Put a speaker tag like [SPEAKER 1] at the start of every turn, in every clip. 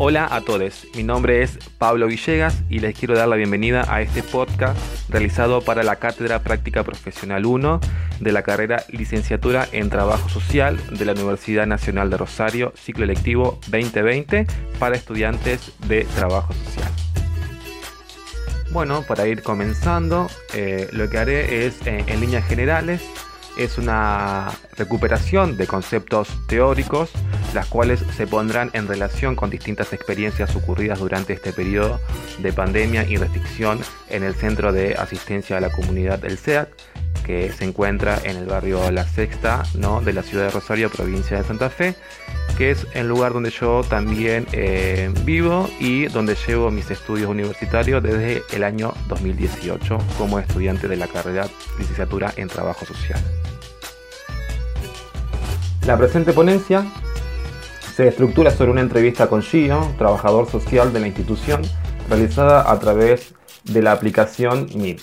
[SPEAKER 1] Hola a todos, mi nombre es Pablo Villegas y les quiero dar la bienvenida a este podcast realizado para la Cátedra Práctica Profesional 1 de la carrera Licenciatura en Trabajo Social de la Universidad Nacional de Rosario, ciclo electivo 2020 para estudiantes de Trabajo Social. Bueno, para ir comenzando, eh, lo que haré es, eh, en líneas generales, es una recuperación de conceptos teóricos, las cuales se pondrán en relación con distintas experiencias ocurridas durante este periodo de pandemia y restricción en el Centro de Asistencia a la Comunidad del SEAC, que se encuentra en el barrio La Sexta ¿no? de la ciudad de Rosario, provincia de Santa Fe, que es el lugar donde yo también eh, vivo y donde llevo mis estudios universitarios desde el año 2018 como estudiante de la carrera licenciatura en Trabajo Social. La presente ponencia se estructura sobre una entrevista con Gio, trabajador social de la institución, realizada a través de la aplicación Meet,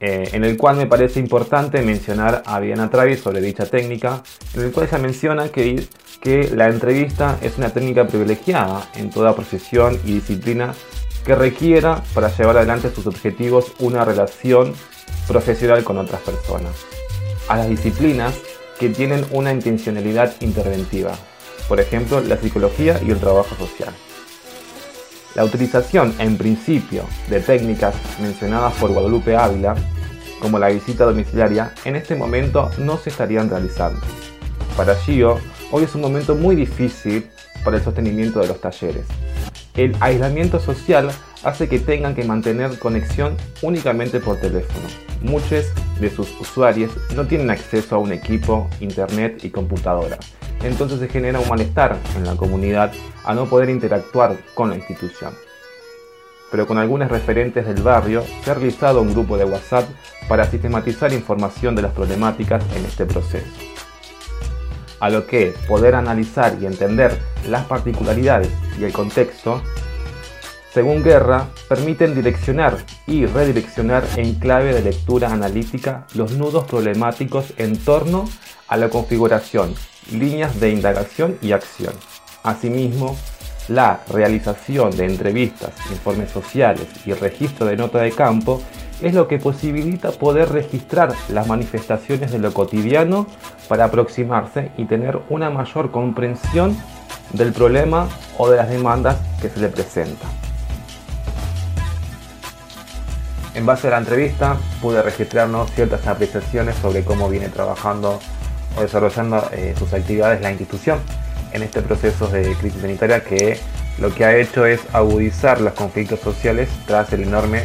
[SPEAKER 1] eh, en el cual me parece importante mencionar a Diana Travis sobre dicha técnica, en el cual ella menciona que, que la entrevista es una técnica privilegiada en toda profesión y disciplina que requiera para llevar adelante sus objetivos una relación profesional con otras personas. A las disciplinas que tienen una intencionalidad interventiva, por ejemplo, la psicología y el trabajo social. La utilización, en principio, de técnicas mencionadas por Guadalupe Ávila, como la visita domiciliaria, en este momento no se estarían realizando. Para Gio, hoy es un momento muy difícil para el sostenimiento de los talleres. El aislamiento social hace que tengan que mantener conexión únicamente por teléfono. Muchos de sus usuarios no tienen acceso a un equipo, internet y computadora. Entonces se genera un malestar en la comunidad a no poder interactuar con la institución. Pero con algunos referentes del barrio se ha realizado un grupo de WhatsApp para sistematizar información de las problemáticas en este proceso. A lo que poder analizar y entender las particularidades y el contexto según Guerra, permiten direccionar y redireccionar en clave de lectura analítica los nudos problemáticos en torno a la configuración, líneas de indagación y acción. Asimismo, la realización de entrevistas, informes sociales y registro de nota de campo es lo que posibilita poder registrar las manifestaciones de lo cotidiano para aproximarse y tener una mayor comprensión del problema o de las demandas que se le presentan. En base a la entrevista pude registrarnos ciertas apreciaciones sobre cómo viene trabajando o desarrollando eh, sus actividades la institución en este proceso de crisis sanitaria que lo que ha hecho es agudizar los conflictos sociales tras el enorme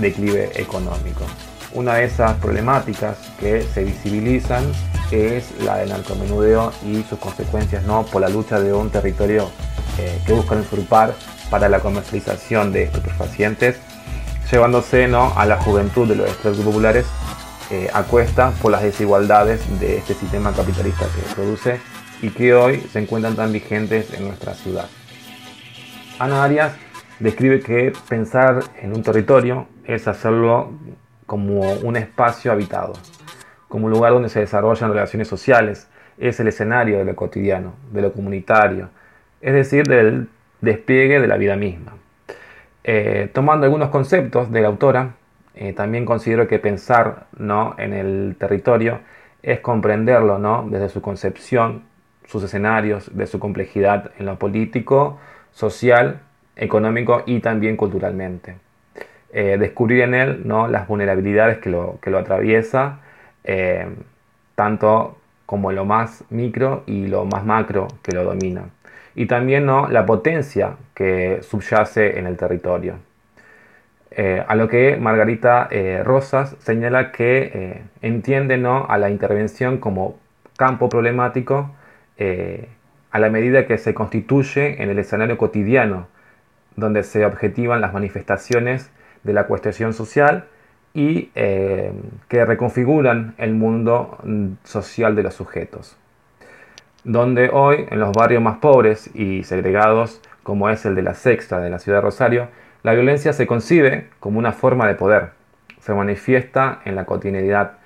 [SPEAKER 1] declive económico. Una de esas problemáticas que se visibilizan es la del narcomenudeo y sus consecuencias ¿no? por la lucha de un territorio eh, que busca usurpar para la comercialización de estupefacientes llevándose ¿no? a la juventud de los estratos populares eh, a cuesta por las desigualdades de este sistema capitalista que produce y que hoy se encuentran tan vigentes en nuestra ciudad. Ana Arias describe que pensar en un territorio es hacerlo como un espacio habitado, como un lugar donde se desarrollan relaciones sociales, es el escenario de lo cotidiano, de lo comunitario, es decir, del despliegue de la vida misma. Eh, tomando algunos conceptos de la autora, eh, también considero que pensar ¿no? en el territorio es comprenderlo ¿no? desde su concepción, sus escenarios, de su complejidad en lo político, social, económico y también culturalmente. Eh, descubrir en él ¿no? las vulnerabilidades que lo, que lo atraviesa, tanto como lo más micro y lo más macro que lo domina y también ¿no? la potencia que subyace en el territorio. Eh, a lo que Margarita eh, Rosas señala que eh, entiende ¿no? a la intervención como campo problemático a la medida que se constituye en el escenario cotidiano, donde se objetivan las manifestaciones de la cuestión social y que reconfiguran el mundo mm, social de los sujetos donde hoy en los barrios más pobres y segregados, como es el de la Sexta de la ciudad de Rosario, la violencia se concibe como una forma de poder, se manifiesta en la cotidianidad,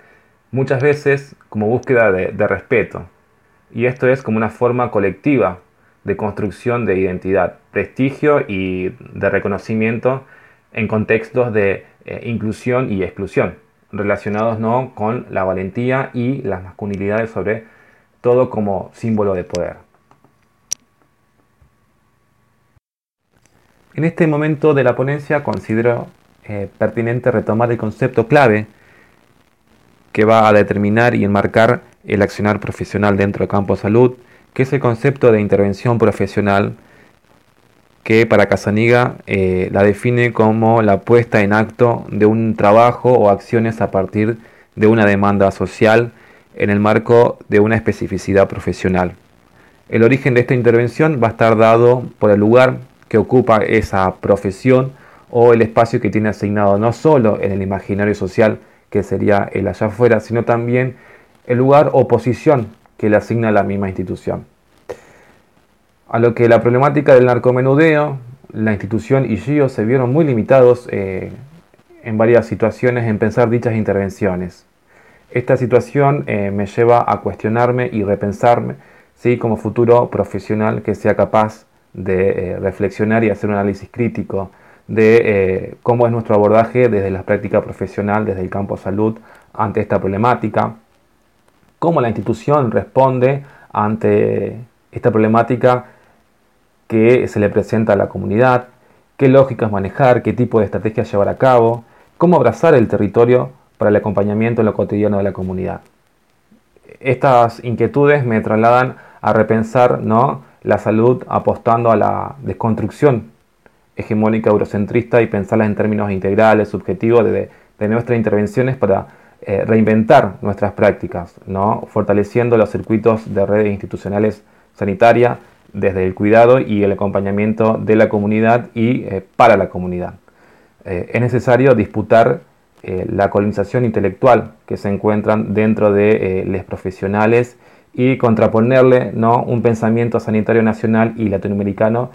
[SPEAKER 1] muchas veces como búsqueda de, respeto, y esto es como una forma colectiva de construcción de identidad, prestigio y de reconocimiento en contextos de eh, inclusión y exclusión, relacionados ¿no? con la valentía y las masculinidades sobre todo como símbolo de poder. En este momento de la ponencia considero eh, pertinente retomar el concepto clave que va a determinar y enmarcar el accionar profesional dentro del campo de salud, que es el concepto de intervención profesional que para Casaniga eh, la define como la puesta en acto de un trabajo o acciones a partir de una demanda social en el marco de una especificidad profesional. El origen de esta intervención va a estar dado por el lugar que ocupa esa profesión o el espacio que tiene asignado no solo en el imaginario social, que sería el allá afuera, sino también el lugar o posición que le asigna la misma institución. A lo que la problemática del narcomenudeo, la institución y yo se vieron muy limitados eh, en varias situaciones en pensar dichas intervenciones. Esta situación eh, me lleva a cuestionarme y repensarme ¿sí? como futuro profesional que sea capaz de eh, reflexionar y hacer un análisis crítico de cómo es nuestro abordaje desde la práctica profesional, desde el campo salud, ante esta problemática, cómo la institución responde ante esta problemática que se le presenta a la comunidad, qué lógicas manejar, qué tipo de estrategias llevar a cabo, cómo abrazar el territorio para el acompañamiento en lo cotidiano de la comunidad. Estas inquietudes me trasladan a repensar ¿no? la salud apostando a la desconstrucción hegemónica eurocentrista y pensarlas en términos integrales, subjetivos de, de nuestras intervenciones para eh, reinventar nuestras prácticas, ¿no? fortaleciendo los circuitos de redes institucionales sanitarias desde el cuidado y el acompañamiento de la comunidad y eh, para la comunidad. Eh, es necesario disputar la colonización intelectual que se encuentran dentro de los profesionales y contraponerle ¿no? un pensamiento sanitario nacional y latinoamericano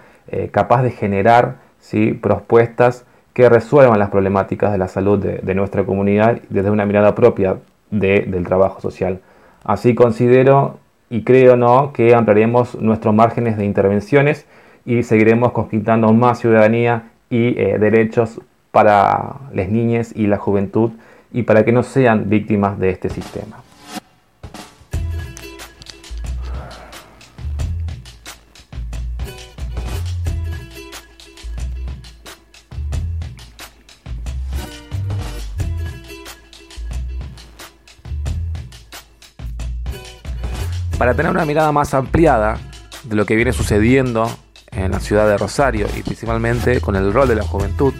[SPEAKER 1] capaz de generar ¿sí? propuestas que resuelvan las problemáticas de la salud de, nuestra comunidad desde una mirada propia del trabajo social. Así considero y creo ¿no? que ampliaremos nuestros márgenes de intervenciones y seguiremos conquistando más ciudadanía y eh, derechos para las niñas y la juventud y para que no sean víctimas de este sistema. Para tener una mirada más ampliada de lo que viene sucediendo en la ciudad de Rosario y principalmente con el rol de la juventud,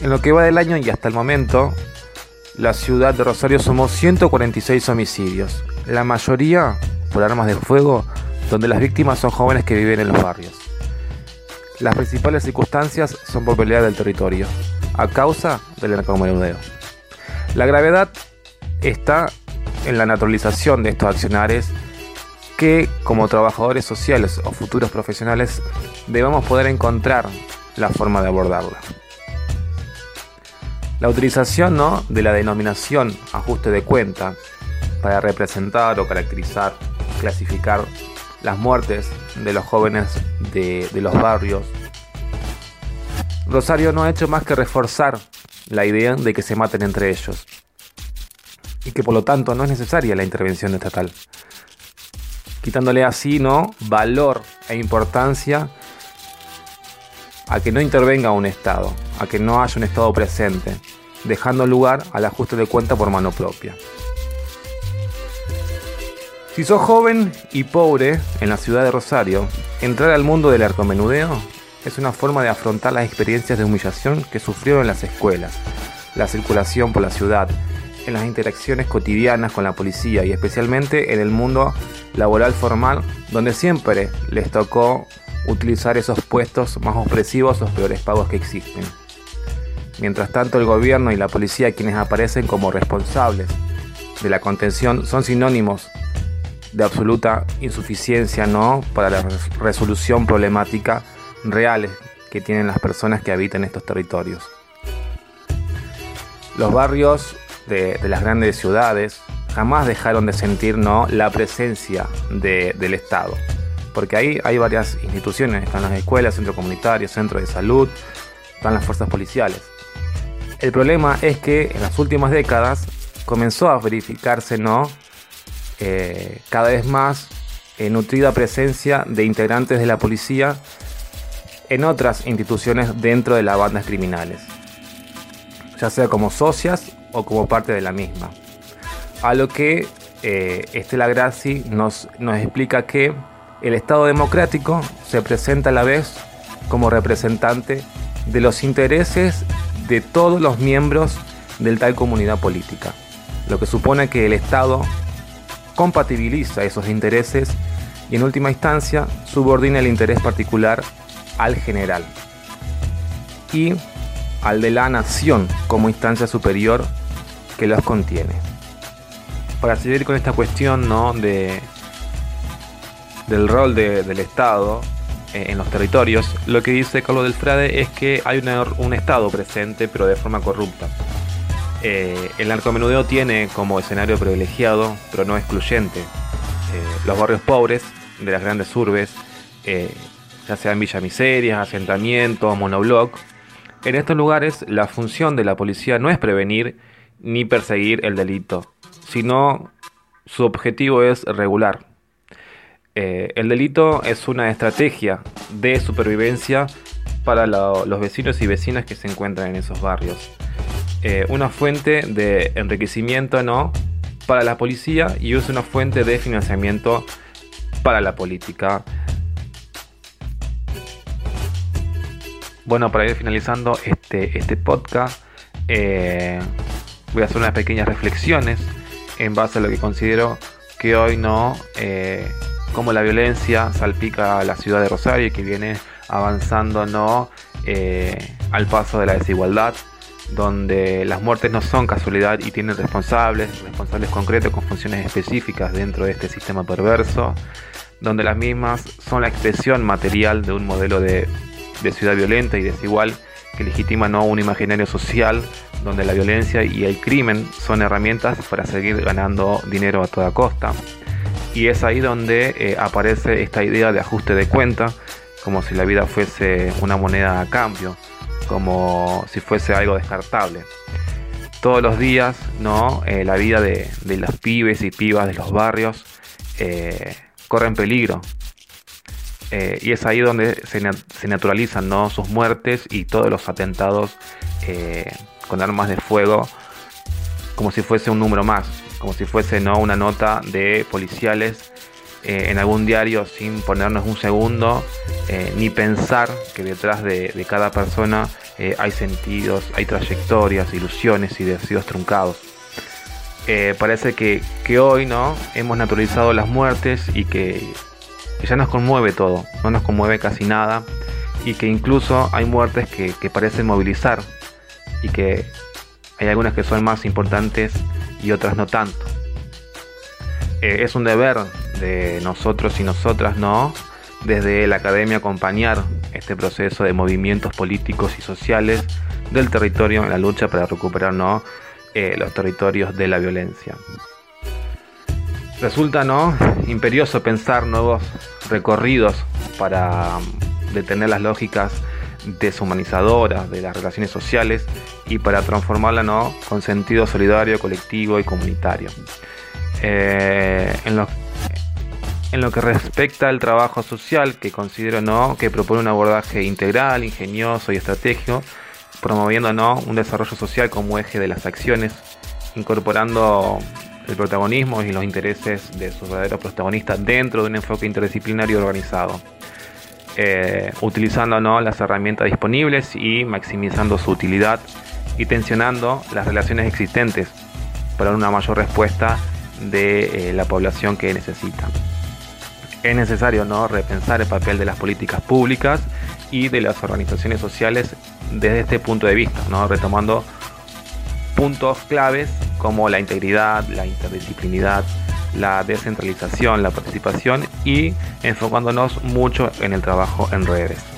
[SPEAKER 1] en lo que va del año y hasta el momento, la ciudad de Rosario somos 146 homicidios, la mayoría por armas de fuego, donde las víctimas son jóvenes que viven en los barrios. Las principales circunstancias son por pelea del territorio, a causa del narcomenudeo. La gravedad está en la naturalización de estos accionarios que como trabajadores sociales o futuros profesionales debemos poder encontrar la forma de abordarla. La utilización ¿no? de la denominación ajuste de cuenta para representar o caracterizar, clasificar las muertes de los jóvenes de, de los barrios. Rosario no ha hecho más que reforzar la idea de que se maten entre ellos y que por lo tanto no es necesaria la intervención estatal quitándole así ¿no? valor e importancia a que no intervenga un Estado, a que no haya un Estado presente, dejando lugar al ajuste de cuenta por mano propia. Si sos joven y pobre en la ciudad de Rosario, entrar al mundo del arcomenudeo es una forma de afrontar las experiencias de humillación que sufrieron en las escuelas, la circulación por la ciudad, en las interacciones cotidianas con la policía y especialmente en el mundo laboral formal donde siempre les tocó utilizar esos puestos más opresivos, los peores pagos que existen. Mientras tanto el gobierno y la policía quienes aparecen como responsables de la contención son sinónimos de absoluta insuficiencia ¿no? para la resolución problemática reales que tienen las personas que habitan estos territorios. Los barrios de, las grandes ciudades jamás dejaron de sentir ¿no? la presencia del Estado. porque ahí hay varias instituciones, están las escuelas, centros comunitarios, centros de salud, están las fuerzas policiales. El problema es que en las últimas décadas comenzó a verificarse, ¿no? Eh, cada vez más eh, nutrida presencia de integrantes de la policía en otras instituciones dentro de las bandas criminales, ya sea como socias o como parte de la misma. A lo que eh, Estela Grassi nos, nos explica que el Estado democrático se presenta a la vez como representante de los intereses de todos los miembros de tal comunidad política, lo que supone que el Estado compatibiliza esos intereses y en última instancia subordina el interés particular al general y al de la nación como instancia superior que los contiene. Para seguir con esta cuestión ¿no? de, del rol del Estado en los territorios, lo que dice Carlos del Frade es que hay un Estado presente pero de forma corrupta. Eh, el narcomenudeo tiene como escenario privilegiado, pero no excluyente, eh, los barrios pobres de las grandes urbes, ya sean Villa Miseria, asentamientos, monobloc. En estos lugares la función de la policía no es prevenir ni perseguir el delito, sino su objetivo es regular. Eh, el delito es una estrategia de supervivencia para los vecinos y vecinas que se encuentran en esos barrios. Eh, una fuente de enriquecimiento no para la policía y es una fuente de financiamiento para la política. Bueno, para ir finalizando este, este podcast, eh, voy a hacer unas pequeñas reflexiones en base a lo que considero que hoy no, como la violencia salpica a la ciudad de Rosario y que viene avanzando no eh, al paso de la desigualdad, donde las muertes no son casualidad y tienen responsables, responsables concretos con funciones específicas dentro de este sistema perverso, donde las mismas son la expresión material de un modelo de de ciudad violenta y desigual que legitima ¿no? un imaginario social donde la violencia y el crimen son herramientas para seguir ganando dinero a toda costa. Y es ahí donde eh, aparece esta idea de ajuste de cuenta, como si la vida fuese una moneda a cambio, como si fuese algo descartable. Todos los días, ¿no? Eh, la vida de, los pibes y pibas de los barrios eh, corre en peligro y es ahí donde se, naturalizan ¿no? sus muertes y todos los atentados con armas de fuego como si fuese un número más, como si fuese ¿no? una nota de policiales eh, en algún diario sin ponernos un segundo ni pensar que detrás de, cada persona hay sentidos, hay trayectorias, ilusiones y deseos truncados. parece que, que hoy no hemos naturalizado las muertes y que que ya nos conmueve todo, no nos conmueve casi nada y que incluso hay muertes que, parecen movilizar y que hay algunas que son más importantes y otras no tanto. Eh, es un deber de nosotros y nosotras, ¿no? Desde la academia acompañar este proceso de movimientos políticos y sociales del territorio en la lucha para recuperar ¿no? Eh, los territorios de la violencia. Resulta no imperioso pensar nuevos recorridos para detener las lógicas deshumanizadoras de las relaciones sociales y para transformarla ¿no? con sentido solidario, colectivo y comunitario. Eh, en, lo, en, lo, que respecta al trabajo social, que considero ¿no? que propone un abordaje integral, ingenioso y estratégico, promoviendo ¿no? un desarrollo social como eje de las acciones, incorporando el protagonismo y los intereses de sus verdaderos protagonistas dentro de un enfoque interdisciplinario organizado, eh, utilizando ¿no? las herramientas disponibles y maximizando su utilidad y tensionando las relaciones existentes para una mayor respuesta de eh, la población que necesita. Es necesario ¿no? repensar el papel de las políticas públicas y de las organizaciones sociales desde este punto de vista, ¿no? retomando puntos claves como la integridad, la interdisciplinidad, la descentralización, la participación y enfocándonos mucho en el trabajo en redes.